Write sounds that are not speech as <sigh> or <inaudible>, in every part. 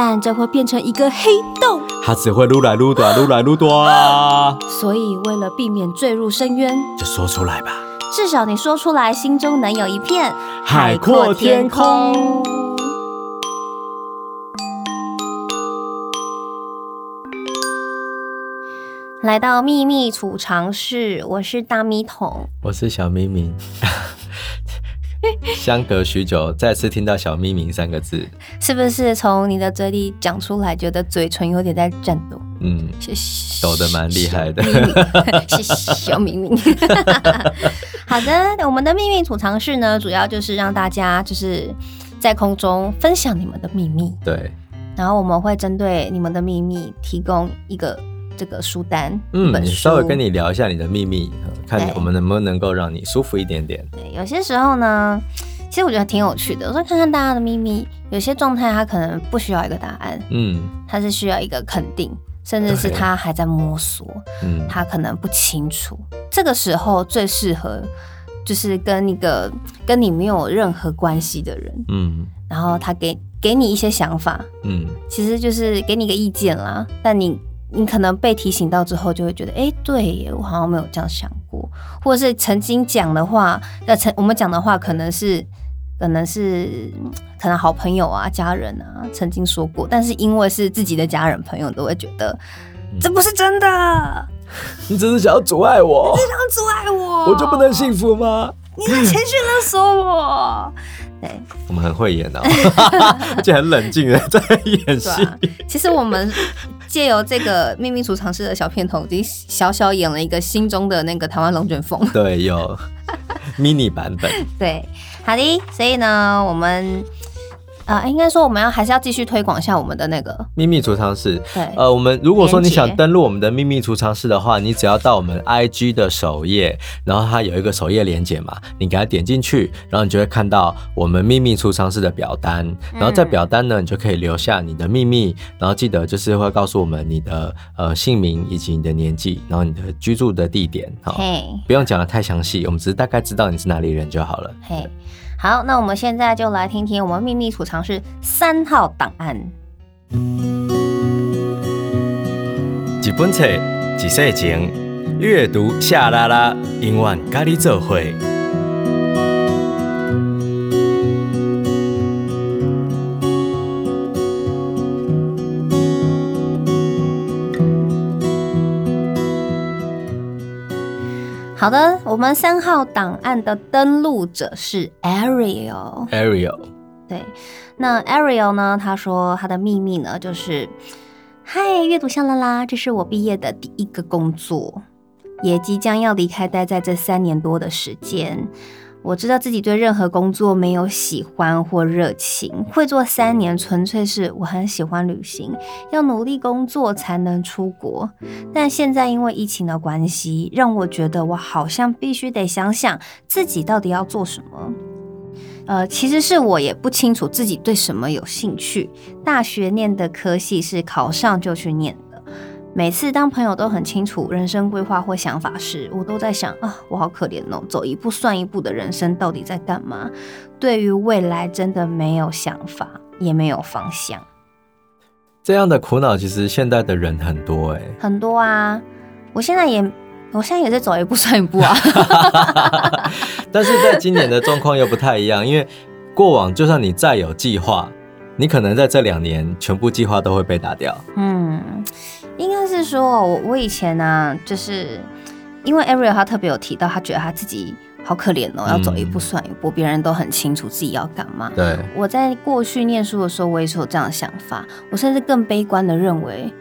但这会变成一个黑洞，它只会撸来撸短，撸来撸短。所以为了避免坠入深渊，就说出来吧。至少你说出来，心中能有一片海阔天空。来到秘密储藏室，我是大米桶，我是小咪明。<laughs> 相隔许久，再次听到“小咪明”三个字，是不是从你的嘴里讲出来，觉得嘴唇有点在颤抖？嗯，抖得蛮厉害的。是小咪明。<laughs> <laughs> 好的，我们的秘密储藏室呢，主要就是让大家就是在空中分享你们的秘密。对。然后我们会针对你们的秘密提供一个这个书单。嗯，本稍微跟你聊一下你的秘密。看我们能不能够让你舒服一点点。对，有些时候呢，其实我觉得挺有趣的。我说看看大家的秘密，有些状态他可能不需要一个答案，嗯，他是需要一个肯定，甚至是他还在摸索，嗯，他可能不清楚。这个时候最适合就是跟一个跟你没有任何关系的人，嗯，然后他给给你一些想法，嗯，其实就是给你一个意见啦，但你。你可能被提醒到之后，就会觉得，哎、欸，对耶，我好像没有这样想过，或者是曾经讲的话，那曾我们讲的话，可能是，可能是，可能好朋友啊、家人啊曾经说过，但是因为是自己的家人朋友，都会觉得这不是真的。<laughs> 你只是想要阻碍我，你只想阻碍我，我就不能幸福吗？你的情绪勒索我。对，我们很会演哦，<laughs> 而且很冷静的在演戏、啊。其实我们借由这个秘密储藏室的小片头，已经小小演了一个心中的那个台湾龙卷风。对，有 mini 版本。<laughs> 对，好的，所以呢，我们。啊、呃，应该说我们要还是要继续推广一下我们的那个秘密储藏室。对，呃，我们如果说你想登录我们的秘密储藏室的话，你只要到我们 IG 的首页，然后它有一个首页连接嘛，你给它点进去，然后你就会看到我们秘密储藏室的表单，然后在表单呢，你就可以留下你的秘密，然后记得就是会告诉我们你的呃姓名以及你的年纪，然后你的居住的地点，好，不用讲的太详细，我们只是大概知道你是哪里人就好了。嘿。好，那我们现在就来听听我们秘密储藏室三号档案。一本册，一世情，阅读夏拉拉，永远跟你做伙。好的，我们三号档案的登录者是 Ariel。Ariel，对，那 Ariel 呢？他说他的秘密呢，就是嗨，阅读夏拉啦，这是我毕业的第一个工作，也即将要离开，待在这三年多的时间。我知道自己对任何工作没有喜欢或热情，会做三年纯粹是我很喜欢旅行，要努力工作才能出国。但现在因为疫情的关系，让我觉得我好像必须得想想自己到底要做什么。呃，其实是我也不清楚自己对什么有兴趣。大学念的科系是考上就去念。每次当朋友都很清楚人生规划或想法时，我都在想啊，我好可怜哦，走一步算一步的人生到底在干嘛？对于未来真的没有想法，也没有方向。这样的苦恼其实现在的人很多哎，很多啊！我现在也，我现在也在走一步算一步啊。<laughs> <laughs> 但是在今年的状况又不太一样，因为过往就算你再有计划，你可能在这两年全部计划都会被打掉。嗯。应该是说，我我以前呢、啊，就是因为 Ariel 他特别有提到，他觉得他自己好可怜哦，要走一步算一步，别、嗯、人都很清楚自己要干嘛。对，我在过去念书的时候，我也是有这样的想法，我甚至更悲观的认为，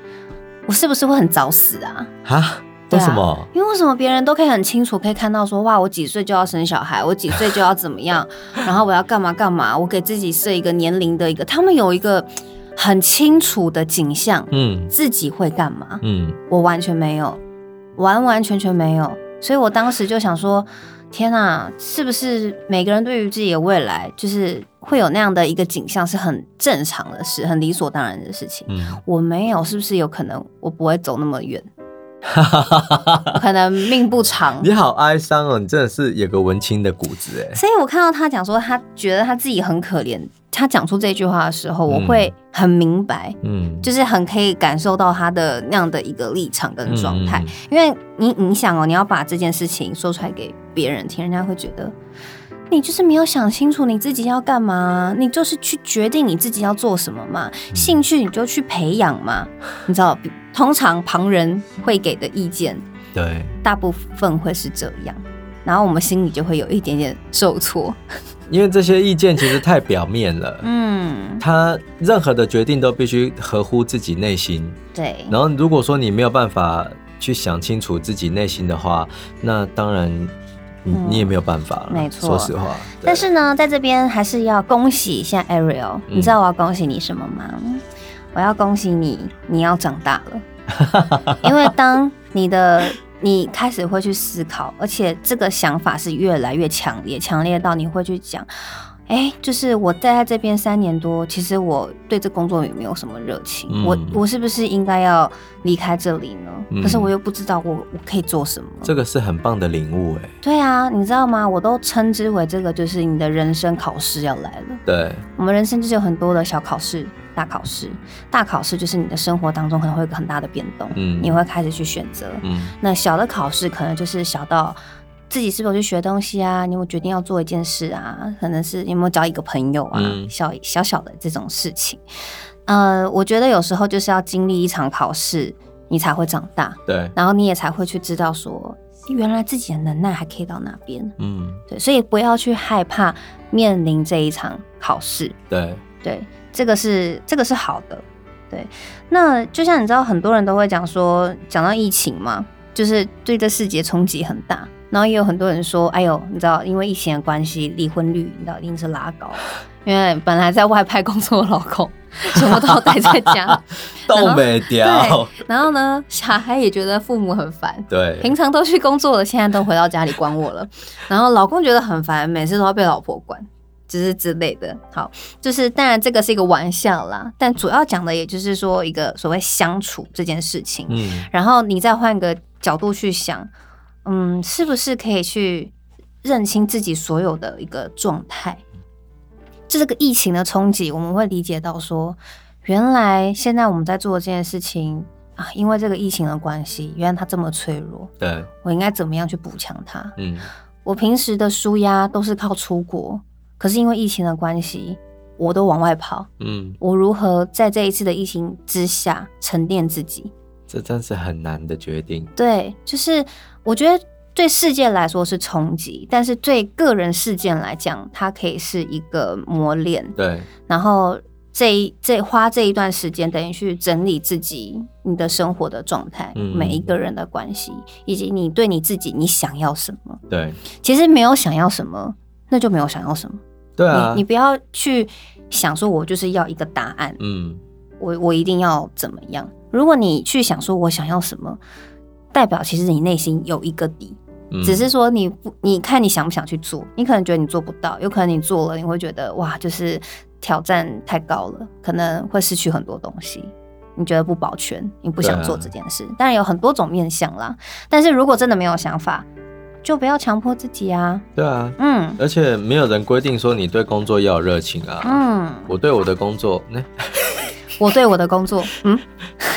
我是不是会很早死啊？哈？为什么？啊、因为为什么别人都可以很清楚可以看到说，哇，我几岁就要生小孩，我几岁就要怎么样，<laughs> 然后我要干嘛干嘛，我给自己设一个年龄的一个，他们有一个。很清楚的景象，嗯，自己会干嘛？嗯，我完全没有，完完全全没有。所以我当时就想说，天哪，是不是每个人对于自己的未来，就是会有那样的一个景象，是很正常的事，很理所当然的事情？嗯，我没有，是不是有可能我不会走那么远？<laughs> 可能命不长。你好哀伤哦，你真的是有个文青的骨子哎。所以我看到他讲说，他觉得他自己很可怜。他讲出这句话的时候，我会很明白，嗯，就是很可以感受到他的那样的一个立场跟状态。嗯、因为你你想哦，你要把这件事情说出来给别人听，人家会觉得你就是没有想清楚你自己要干嘛，你就是去决定你自己要做什么嘛，兴趣你就去培养嘛，你知道，通常旁人会给的意见，对，大部分会是这样，然后我们心里就会有一点点受挫。<laughs> 因为这些意见其实太表面了，嗯，他任何的决定都必须合乎自己内心，对。然后如果说你没有办法去想清楚自己内心的话，那当然你、嗯、你也没有办法了，没错。说实话，但是呢，在这边还是要恭喜一下 Ariel，、嗯、你知道我要恭喜你什么吗？我要恭喜你，你要长大了，<laughs> 因为当你的。你开始会去思考，而且这个想法是越来越强烈，强烈到你会去讲，哎，就是我待在这边三年多，其实我对这工作也没有什么热情，嗯、我我是不是应该要离开这里呢？嗯、可是我又不知道我我可以做什么。这个是很棒的领悟，哎。对啊，你知道吗？我都称之为这个就是你的人生考试要来了。对，我们人生就是有很多的小考试。大考试，大考试就是你的生活当中可能会有个很大的变动，嗯，你会开始去选择，嗯，那小的考试可能就是小到自己是不是去学东西啊，你有决定要做一件事啊，可能是有没有交一个朋友啊，嗯、小小小的这种事情，呃，我觉得有时候就是要经历一场考试，你才会长大，对，然后你也才会去知道说，原来自己的能耐还可以到哪边，嗯，对，所以不要去害怕面临这一场考试，对，对。这个是这个是好的，对。那就像你知道，很多人都会讲说，讲到疫情嘛，就是对这世界冲击很大。然后也有很多人说，哎呦，你知道，因为疫情的关系，离婚率你知道一定是拉高，<laughs> 因为本来在外派工作的老公，什么都要待在家，都没掉。然后呢，小孩也觉得父母很烦，对，平常都去工作了，现在都回到家里管我了。然后老公觉得很烦，每次都要被老婆管。就是之类的，好，就是当然这个是一个玩笑啦，但主要讲的也就是说一个所谓相处这件事情，嗯，然后你再换个角度去想，嗯，是不是可以去认清自己所有的一个状态？就这个疫情的冲击，我们会理解到说，原来现在我们在做的这件事情啊，因为这个疫情的关系，原来它这么脆弱，对，我应该怎么样去补强它？嗯，我平时的舒压都是靠出国。可是因为疫情的关系，我都往外跑。嗯，我如何在这一次的疫情之下沉淀自己？这真是很难的决定。对，就是我觉得对世界来说是冲击，但是对个人事件来讲，它可以是一个磨练。对，然后这一这花这一段时间，等于去整理自己你的生活的状态，嗯，每一个人的关系，以及你对你自己你想要什么？对，其实没有想要什么，那就没有想要什么。对啊，你你不要去想说，我就是要一个答案，嗯，我我一定要怎么样？如果你去想说我想要什么，代表其实你内心有一个底，嗯，只是说你不，你看你想不想去做？你可能觉得你做不到，有可能你做了，你会觉得哇，就是挑战太高了，可能会失去很多东西，你觉得不保全，你不想做这件事。当然有很多种面向啦，但是如果真的没有想法。就不要强迫自己啊！对啊，嗯，而且没有人规定说你对工作要有热情啊。嗯，我对我的工作，那我对我的工作，嗯，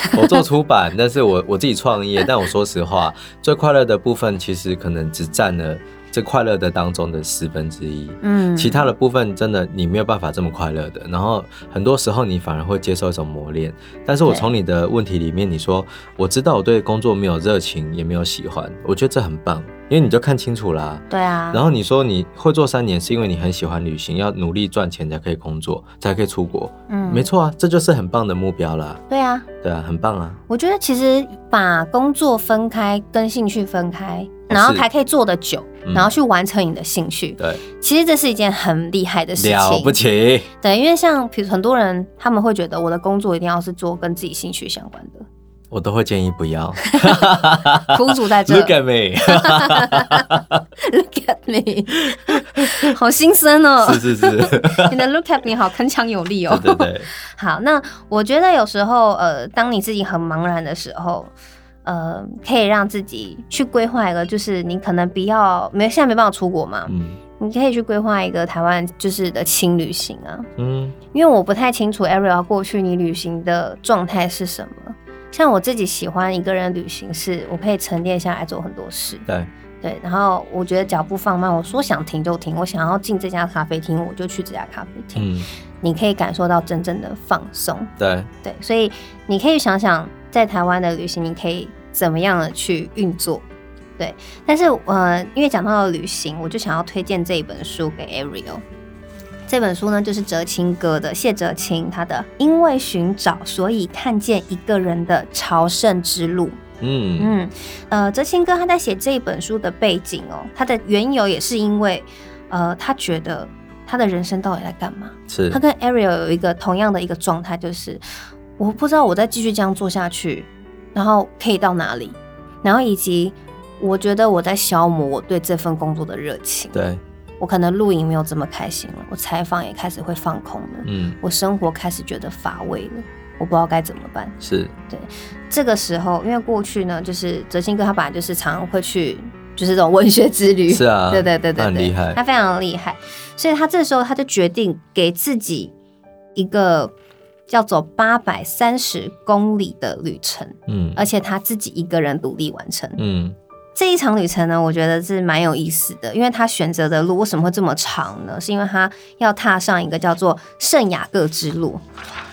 <laughs> 我做出版，但是我我自己创业，但我说实话，最快乐的部分其实可能只占了。这快乐的当中的十分之一，嗯，其他的部分真的你没有办法这么快乐的。然后很多时候你反而会接受一种磨练。但是我从你的问题里面，你说我知道我对工作没有热情，也没有喜欢，我觉得这很棒，因为你就看清楚啦。对啊。然后你说你会做三年，是因为你很喜欢旅行，要努力赚钱才可以工作，才可以出国。嗯，没错啊，这就是很棒的目标啦。对啊，对啊，很棒啊。我觉得其实把工作分开跟兴趣分开。然后才可以做得久，然后去完成你的兴趣。对，其实这是一件很厉害的事情，了不起。对，因为像比如很多人，他们会觉得我的工作一定要是做跟自己兴趣相关的。我都会建议不要。<laughs> 苦主在这。Look at me。<laughs> Look at me。好心酸哦。是是是。<laughs> 你的 Look at me 好铿锵有力哦。对对对。好，那我觉得有时候，呃，当你自己很茫然的时候，呃，可以让自己去规划一个，就是你可能比较没现在没办法出国嘛，嗯，你可以去规划一个台湾就是的轻旅行啊，嗯，因为我不太清楚 Ariel 过去你旅行的状态是什么。像我自己喜欢一个人旅行，是我可以沉淀下来做很多事。对对，然后我觉得脚步放慢，我说想停就停，我想要进这家咖啡厅，我就去这家咖啡厅。嗯，你可以感受到真正的放松。对对，所以你可以想想，在台湾的旅行，你可以怎么样的去运作？对，但是呃，因为讲到了旅行，我就想要推荐这一本书给 Ariel。这本书呢，就是哲青哥的谢哲青，他的《因为寻找，所以看见一个人的朝圣之路》。嗯嗯，呃，哲青哥他在写这一本书的背景哦，他的缘由也是因为，呃，他觉得他的人生到底在干嘛？是。他跟 Ariel 有一个同样的一个状态，就是我不知道我再继续这样做下去，然后可以到哪里，然后以及我觉得我在消磨我对这份工作的热情。对。我可能录影没有这么开心了，我采访也开始会放空了，嗯，我生活开始觉得乏味了，我不知道该怎么办。是对，这个时候，因为过去呢，就是哲青哥他本来就是常常会去，就是这种文学之旅，是啊，对对对对对，很厉害，他非常厉害，所以他这时候他就决定给自己一个叫做八百三十公里的旅程，嗯，而且他自己一个人独立完成，嗯。这一场旅程呢，我觉得是蛮有意思的，因为他选择的路为什么会这么长呢？是因为他要踏上一个叫做圣雅各之路。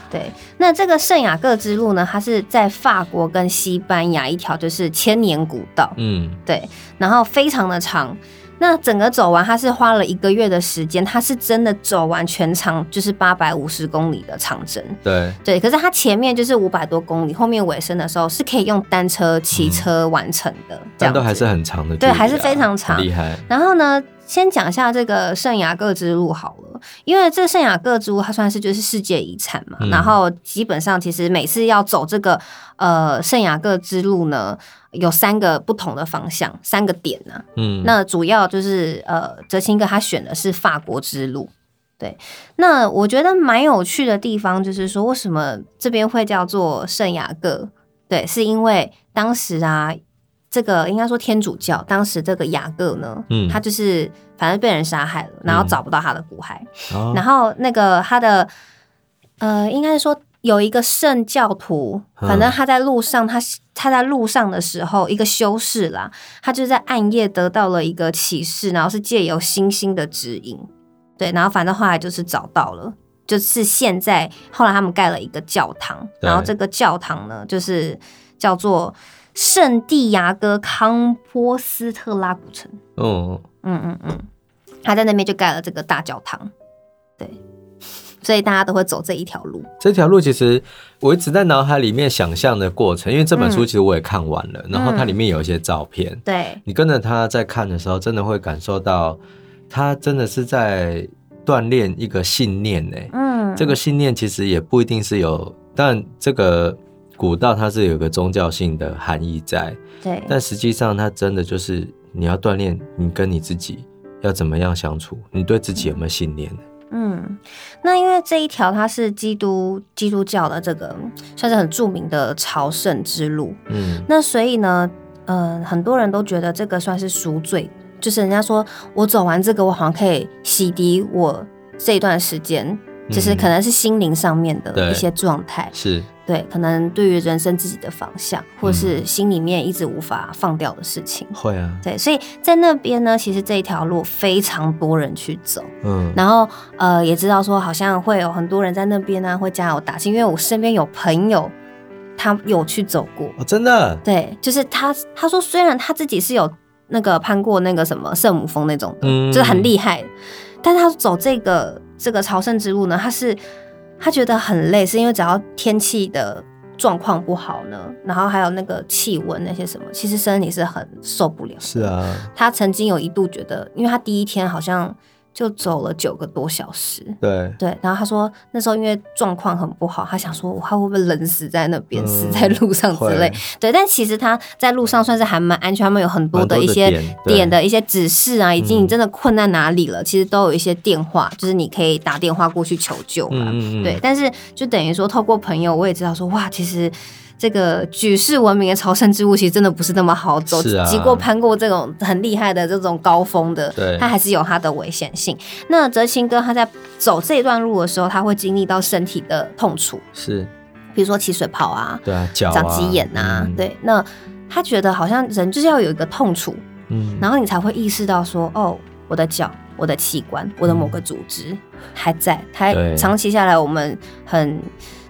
对，那这个圣雅各之路呢，它是在法国跟西班牙一条就是千年古道。嗯，对，然后非常的长。那整个走完，他是花了一个月的时间，他是真的走完全长，就是八百五十公里的长征。对对，可是他前面就是五百多公里，后面尾声的时候是可以用单车、骑车完成的，嗯、这样都还是很长的、啊，对，还是非常长，厉害。然后呢，先讲一下这个圣雅各之路好了，因为这圣雅各之路它算是就是世界遗产嘛，嗯、然后基本上其实每次要走这个呃圣雅各之路呢。有三个不同的方向，三个点呢、啊。嗯，那主要就是呃，哲青哥他选的是法国之路。对，那我觉得蛮有趣的地方就是说，为什么这边会叫做圣雅各？对，是因为当时啊，这个应该说天主教当时这个雅各呢，嗯，他就是反正被人杀害了，然后找不到他的骨骸，嗯、然后那个他的呃，应该是说。有一个圣教徒，反正他在路上，他他在路上的时候，一个修士啦，他就在暗夜得到了一个启示，然后是借由星星的指引，对，然后反正后来就是找到了，就是现在后来他们盖了一个教堂，然后这个教堂呢，就是叫做圣地亚哥康波斯特拉古城，哦，嗯嗯嗯，他在那边就盖了这个大教堂，对。所以大家都会走这一条路。这条路其实我一直在脑海里面想象的过程，因为这本书其实我也看完了，嗯、然后它里面有一些照片。嗯、对，你跟着他在看的时候，真的会感受到他真的是在锻炼一个信念呢。嗯，这个信念其实也不一定是有，但这个古道它是有个宗教性的含义在。对，但实际上它真的就是你要锻炼你跟你自己要怎么样相处，你对自己有没有信念？嗯，那因为这一条它是基督基督教的这个算是很著名的朝圣之路，嗯，那所以呢，呃，很多人都觉得这个算是赎罪，就是人家说我走完这个，我好像可以洗涤我这一段时间，就是可能是心灵上面的一些状态，嗯，是。对，可能对于人生自己的方向，或是心里面一直无法放掉的事情，嗯、会啊。对，所以在那边呢，其实这一条路非常多人去走，嗯，然后呃，也知道说好像会有很多人在那边呢会加油打气，因为我身边有朋友他有去走过，哦，真的，对，就是他他说虽然他自己是有那个攀过那个什么圣母峰那种的，嗯，就是很厉害，但是他走这个这个朝圣之路呢，他是。他觉得很累，是因为只要天气的状况不好呢，然后还有那个气温那些什么，其实身体是很受不了。是啊，他曾经有一度觉得，因为他第一天好像。就走了九个多小时，对对，然后他说那时候因为状况很不好，他想说他会不会冷死在那边，嗯、死在路上之类。对，但其实他在路上算是还蛮安全，他们有很多的一些点，的一些指示啊，以及你真的困在哪里了，嗯、其实都有一些电话，就是你可以打电话过去求救嘛。对，但是就等于说透过朋友，我也知道说哇，其实。这个举世闻名的朝圣之路，其实真的不是那么好走。是啊，经过攀过这种很厉害的这种高峰的，对，它还是有它的危险性。那哲青哥他在走这段路的时候，他会经历到身体的痛楚，是，比如说起水泡啊，对啊，脚啊，长鸡眼啊，嗯、对。那他觉得好像人就是要有一个痛楚，嗯，然后你才会意识到说，哦，我的脚、我的器官、我的某个组织还在，还长期下来我们很。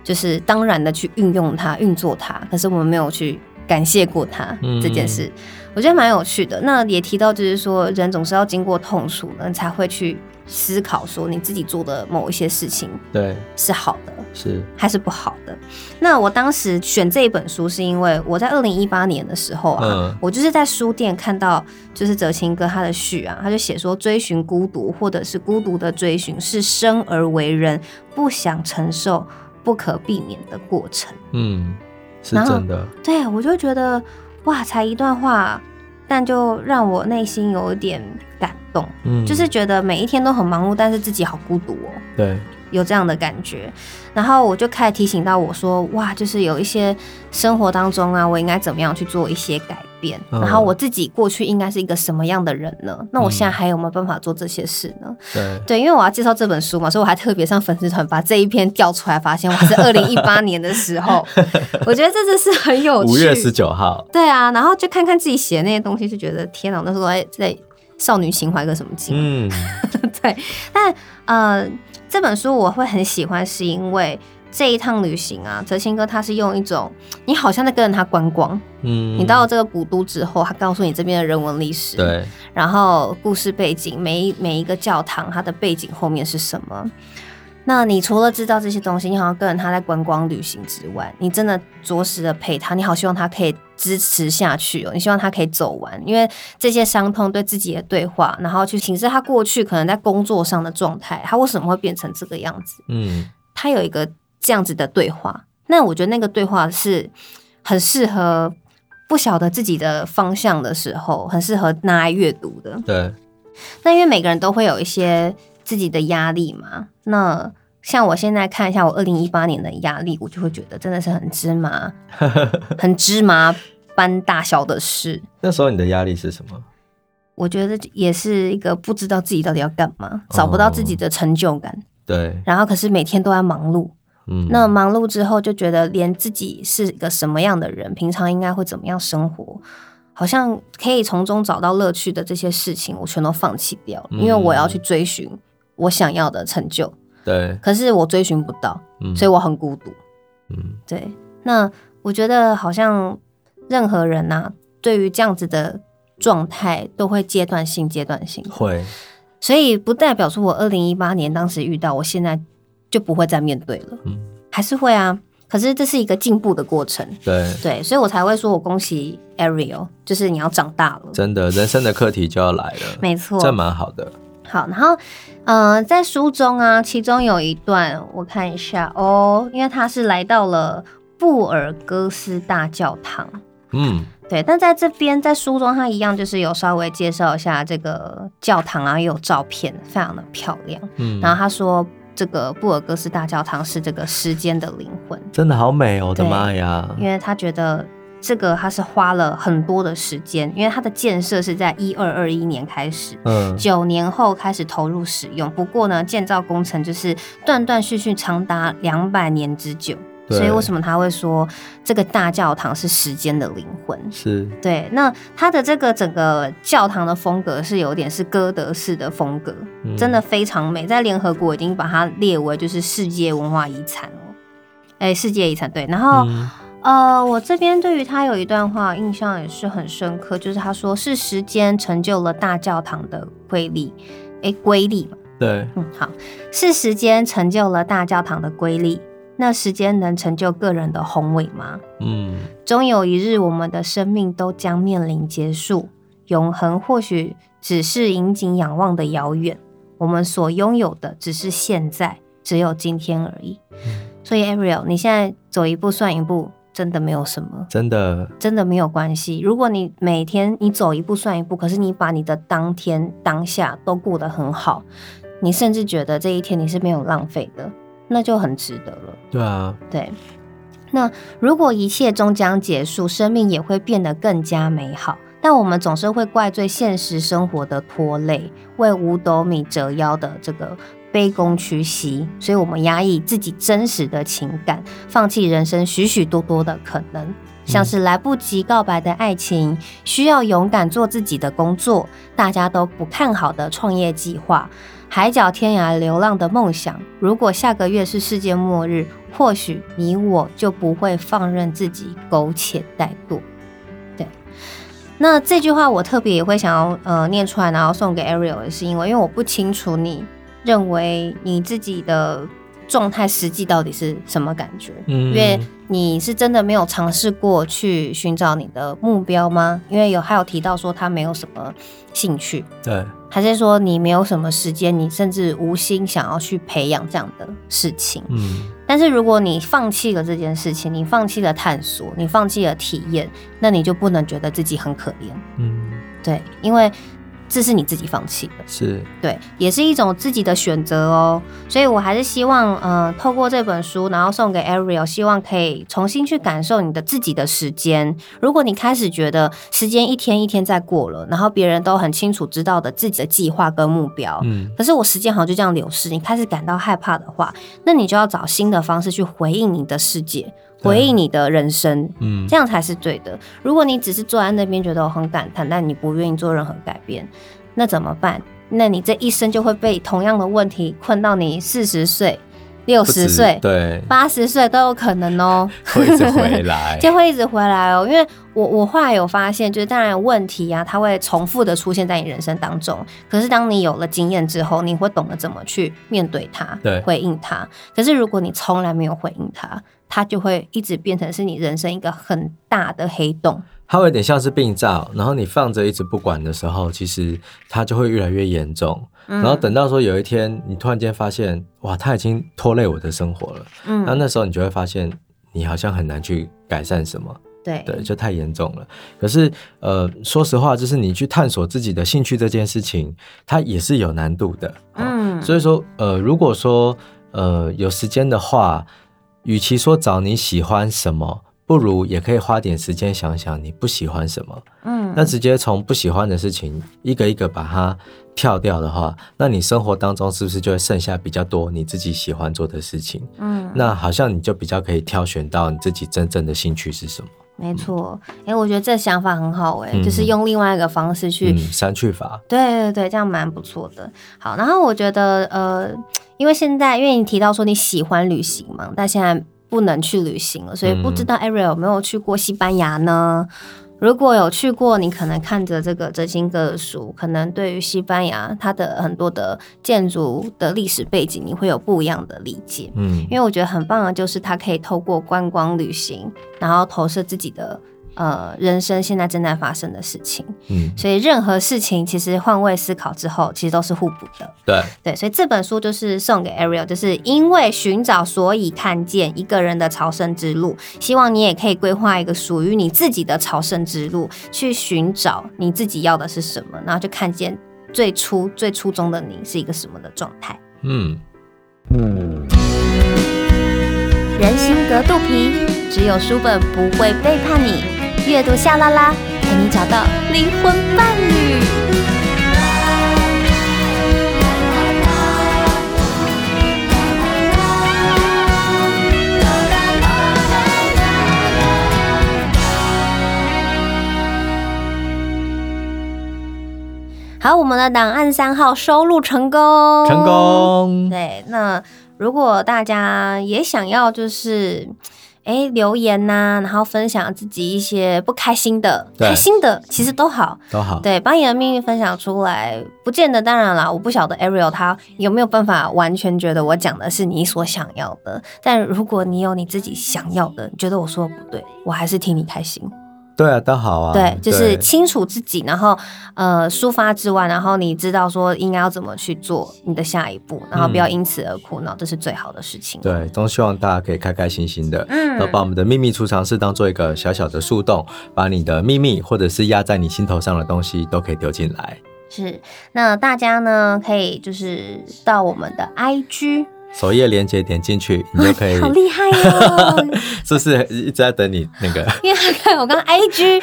就是当然的去运用它、运作它，可是我们没有去感谢过它、嗯、这件事，我觉得蛮有趣的。那也提到，就是说人总是要经过痛楚呢，才会去思考说你自己做的某一些事情，对，是好的，是还是不好的。那我当时选这一本书，是因为我在二零一八年的时候啊，嗯、我就是在书店看到，就是哲青哥他的序啊，他就写说，追寻孤独或者是孤独的追寻，是生而为人不想承受。不可避免的过程，嗯，是真的。对，我就觉得哇，才一段话，但就让我内心有一点感动，嗯，就是觉得每一天都很忙碌，但是自己好孤独哦。对。有这样的感觉，然后我就开始提醒到我说，哇，就是有一些生活当中啊，我应该怎么样去做一些改变？嗯、然后我自己过去应该是一个什么样的人呢？那我现在还有没有办法做这些事呢？对对，因为我要介绍这本书嘛，所以我还特别上粉丝团把这一篇调出来，发现我是 <laughs> 二零一八年的时候，我觉得这真是很有趣。五月十九号，对啊，然后就看看自己写的那些东西，就觉得天哪，那时候在在少女情怀个什么劲？嗯，<laughs> 对，但呃。这本书我会很喜欢，是因为这一趟旅行啊，哲青哥他是用一种你好像在跟着他观光，嗯，你到了这个古都之后，他告诉你这边的人文历史，对，然后故事背景，每一每一个教堂它的背景后面是什么。那你除了知道这些东西，你好像跟着他在观光旅行之外，你真的着实的陪他，你好希望他可以支持下去哦，你希望他可以走完，因为这些伤痛对自己的对话，然后去审视他过去可能在工作上的状态，他为什么会变成这个样子？嗯，他有一个这样子的对话，那我觉得那个对话是很适合不晓得自己的方向的时候，很适合拿来阅读的。对，那因为每个人都会有一些。自己的压力嘛，那像我现在看一下我二零一八年的压力，我就会觉得真的是很芝麻，很芝麻般大小的事。那时候你的压力是什么？我觉得也是一个不知道自己到底要干嘛，找不到自己的成就感。对。然后可是每天都在忙碌，嗯，那忙碌之后就觉得连自己是一个什么样的人，平常应该会怎么样生活。好像可以从中找到乐趣的这些事情，我全都放弃掉了，因为我要去追寻。我想要的成就，对，可是我追寻不到，嗯，所以我很孤独，嗯，对。那我觉得好像任何人呐、啊，对于这样子的状态，都会阶段性、阶段性。会，所以不代表说我二零一八年当时遇到，我现在就不会再面对了，嗯，还是会啊。可是这是一个进步的过程，对。对，所以我才会说我恭喜 Ariel，就是你要长大了，真的，人生的课题就要来了，没错，这蛮好的。好，然后，呃，在书中啊，其中有一段我看一下哦，因为他是来到了布尔戈斯大教堂，嗯，对，但在这边在书中，他一样就是有稍微介绍一下这个教堂啊，也有照片，非常的漂亮，嗯，然后他说这个布尔戈斯大教堂是这个时间的灵魂，真的好美哦，我的妈呀，因为他觉得。这个它是花了很多的时间，因为它的建设是在一二二一年开始，嗯，九年后开始投入使用。不过呢，建造工程就是断断续续，长达两百年之久。所以为什么他会说这个大教堂是时间的灵魂？是对。那它的这个整个教堂的风格是有点是哥德式的风格，嗯，真的非常美，在联合国已经把它列为就是世界文化遗产哦。哎，世界遗产对，然后。嗯呃，我这边对于他有一段话印象也是很深刻，就是他说是时间成就了大教堂的瑰丽，诶，瑰丽嘛，对，嗯，好，是时间成就了大教堂的瑰丽，那时间能成就个人的宏伟吗？嗯，终有一日，我们的生命都将面临结束，永恒或许只是引颈仰望的遥远。我们所拥有的只是现在，只有今天而已。嗯、所以，Ariel，你现在走一步算一步，真的没有什么，真的，真的没有关系。如果你每天你走一步算一步，可是你把你的当天当下都过得很好，你甚至觉得这一天你是没有浪费的。那就很值得了。对啊，对。那如果一切终将结束，生命也会变得更加美好。但我们总是会怪罪现实生活的拖累，为五斗米折腰的这个卑躬屈膝，所以我们压抑自己真实的情感，放弃人生许许多多的可能，像是来不及告白的爱情，需要勇敢做自己的工作，大家都不看好的创业计划。海角天涯流浪的梦想，如果下个月是世界末日，或许你我就不会放任自己苟且怠惰。对，那这句话我特别也会想要呃念出来，然后送给 Ariel 的是因为，因为我不清楚你认为你自己的状态实际到底是什么感觉，嗯，因为你是真的没有尝试过去寻找你的目标吗？因为有还有提到说他没有什么兴趣，对。还是说你没有什么时间，你甚至无心想要去培养这样的事情。嗯，但是如果你放弃了这件事情，你放弃了探索，你放弃了体验，那你就不能觉得自己很可怜。嗯，对，因为。这是你自己放弃的，是对，也是一种自己的选择哦。所以我还是希望，呃，透过这本书，然后送给 Ariel，希望可以重新去感受你的自己的时间。如果你开始觉得时间一天一天在过了，然后别人都很清楚知道的自己的计划跟目标，嗯，可是我时间好像就这样流逝，你开始感到害怕的话，那你就要找新的方式去回应你的世界。回应你的人生，嗯，这样才是对的。如果你只是坐在那边觉得我很感叹，但你不愿意做任何改变，那怎么办？那你这一生就会被同样的问题困到你四十岁、六十岁、对八十岁都有可能哦，<laughs> 会一直回来，<laughs> 就会一直回来哦。因为我我后来有发现，就是当然问题啊，它会重复的出现在你人生当中。可是当你有了经验之后，你会懂得怎么去面对它，对，回应它。可是如果你从来没有回应它，它就会一直变成是你人生一个很大的黑洞，它会有点像是病灶，然后你放着一直不管的时候，其实它就会越来越严重。嗯、然后等到说有一天你突然间发现，哇，它已经拖累我的生活了。嗯，那那时候你就会发现，你好像很难去改善什么。对对，就太严重了。可是呃，说实话，就是你去探索自己的兴趣这件事情，它也是有难度的。嗯，所以说呃，如果说呃有时间的话。与其说找你喜欢什么，不如也可以花点时间想想你不喜欢什么。嗯，那直接从不喜欢的事情一个一个把它跳掉的话，那你生活当中是不是就会剩下比较多你自己喜欢做的事情？嗯，那好像你就比较可以挑选到你自己真正的兴趣是什么。没错，哎、欸，我觉得这想法很好、欸，哎、嗯，就是用另外一个方式去删去法。对对对，这样蛮不错的。好，然后我觉得呃。因为现在，因为你提到说你喜欢旅行嘛，但现在不能去旅行了，所以不知道 Ariel 有没有去过西班牙呢？如果有去过，你可能看着这个哲金哥的书，可能对于西班牙它的很多的建筑的历史背景，你会有不一样的理解。嗯，因为我觉得很棒的就是它可以透过观光旅行，然后投射自己的。呃，人生现在正在发生的事情，嗯，所以任何事情其实换位思考之后，其实都是互补的，对对，所以这本书就是送给 Ariel，就是因为寻找，所以看见一个人的朝圣之路。希望你也可以规划一个属于你自己的朝圣之路，去寻找你自己要的是什么，然后就看见最初最初中的你是一个什么的状态。嗯嗯，人心隔肚皮，只有书本不会背叛你。阅读夏拉拉，陪你找到灵魂伴侣。好，我们的档案三号收录成功，成功。对，那。如果大家也想要，就是。哎，留言呐、啊，然后分享自己一些不开心的、开心的，其实都好，都好。对，把你的秘密分享出来，不见得。当然啦，我不晓得 Ariel 他有没有办法完全觉得我讲的是你所想要的。但如果你有你自己想要的，你觉得我说的不对，我还是替你开心。对啊，都好啊。对，就是清楚自己，然后呃抒发之外，然后你知道说应该要怎么去做你的下一步，然后不要因此而苦恼，嗯、这是最好的事情。对，都希望大家可以开开心心的，嗯，然后把我们的秘密储藏室当做一个小小的树洞，把你的秘密或者是压在你心头上的东西都可以丢进来。是，那大家呢可以就是到我们的 IG。首页链接点进去，<laughs> 你就可以。好厉害哦！<laughs> 是不是一直在等你那个？因为看我刚 IG。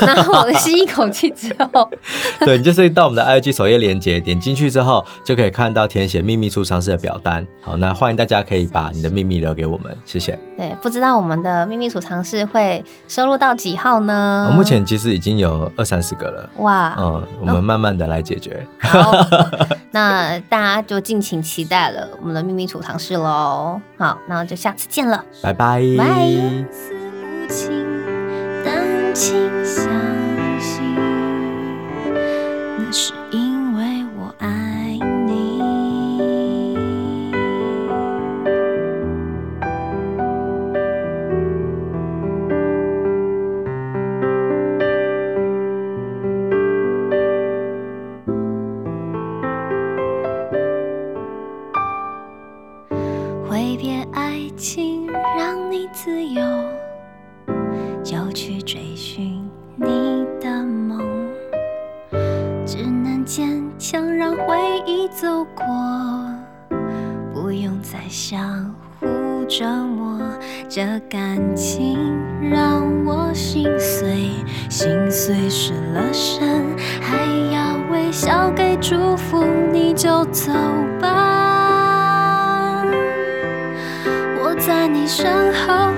<laughs> 然后我吸一口气之后，<laughs> 对，你就是到我们的 IG 首页链接，点进去之后就可以看到填写秘密储藏室的表单。好，那欢迎大家可以把你的秘密留给我们，谢谢。对，不知道我们的秘密储藏室会收录到几号呢？我目前其实已经有二三十个了。哇，嗯，我们慢慢的来解决。好，<laughs> 那大家就敬请期待了我们的秘密储藏室喽。好，那就下次见了，拜拜，拜。请相信，那是因折磨。这感情让我心碎，心碎失了神，还要微笑给祝福，你就走吧，我在你身后，